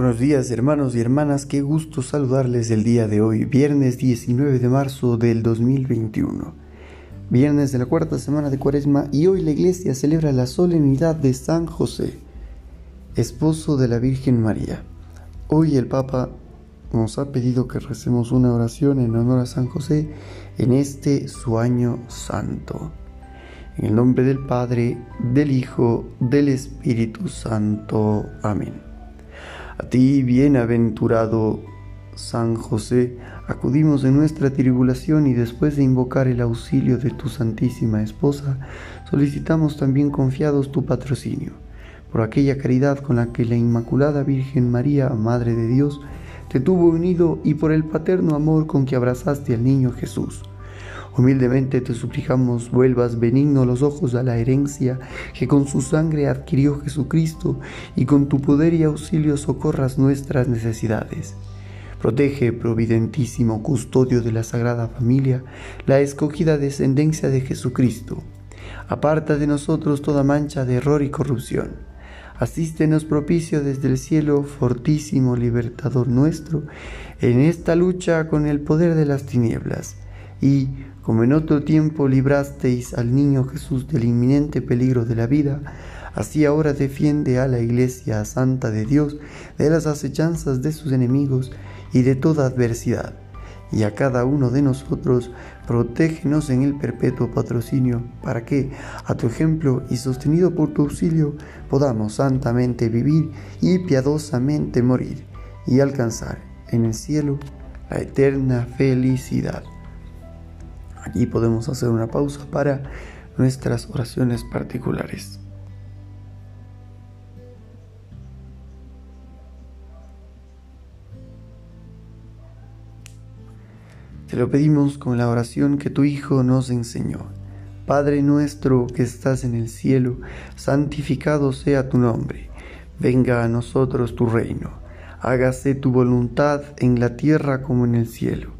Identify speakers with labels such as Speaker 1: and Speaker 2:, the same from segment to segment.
Speaker 1: Buenos días hermanos y hermanas, qué gusto saludarles el día de hoy, viernes 19 de marzo del 2021, viernes de la cuarta semana de Cuaresma y hoy la iglesia celebra la solemnidad de San José, esposo de la Virgen María. Hoy el Papa nos ha pedido que recemos una oración en honor a San José en este su año santo. En el nombre del Padre, del Hijo, del Espíritu Santo. Amén. A ti, bienaventurado San José, acudimos en nuestra tribulación y después de invocar el auxilio de tu Santísima Esposa, solicitamos también confiados tu patrocinio, por aquella caridad con la que la Inmaculada Virgen María, Madre de Dios, te tuvo unido y por el paterno amor con que abrazaste al niño Jesús Humildemente te suplicamos vuelvas benigno los ojos a la herencia que con su sangre adquirió Jesucristo y con tu poder y auxilio socorras nuestras necesidades. Protege, providentísimo custodio de la Sagrada Familia, la escogida descendencia de Jesucristo. Aparta de nosotros toda mancha de error y corrupción. Asístenos propicio desde el cielo, fortísimo libertador nuestro, en esta lucha con el poder de las tinieblas. Y, como en otro tiempo librasteis al niño Jesús del inminente peligro de la vida, así ahora defiende a la Iglesia Santa de Dios de las acechanzas de sus enemigos y de toda adversidad. Y a cada uno de nosotros protégenos en el perpetuo patrocinio, para que, a tu ejemplo y sostenido por tu auxilio, podamos santamente vivir y piadosamente morir, y alcanzar en el cielo la eterna felicidad. Aquí podemos hacer una pausa para nuestras oraciones particulares. Te lo pedimos con la oración que tu Hijo nos enseñó. Padre nuestro que estás en el cielo, santificado sea tu nombre. Venga a nosotros tu reino. Hágase tu voluntad en la tierra como en el cielo.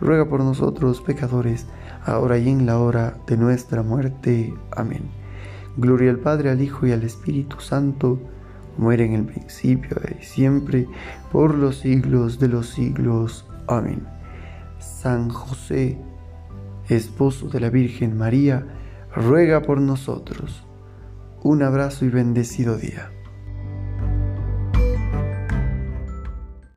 Speaker 1: ruega por nosotros pecadores, ahora y en la hora de nuestra muerte. Amén. Gloria al Padre, al Hijo y al Espíritu Santo, como en el principio y siempre, por los siglos de los siglos. Amén. San José, esposo de la Virgen María, ruega por nosotros. Un abrazo y bendecido día.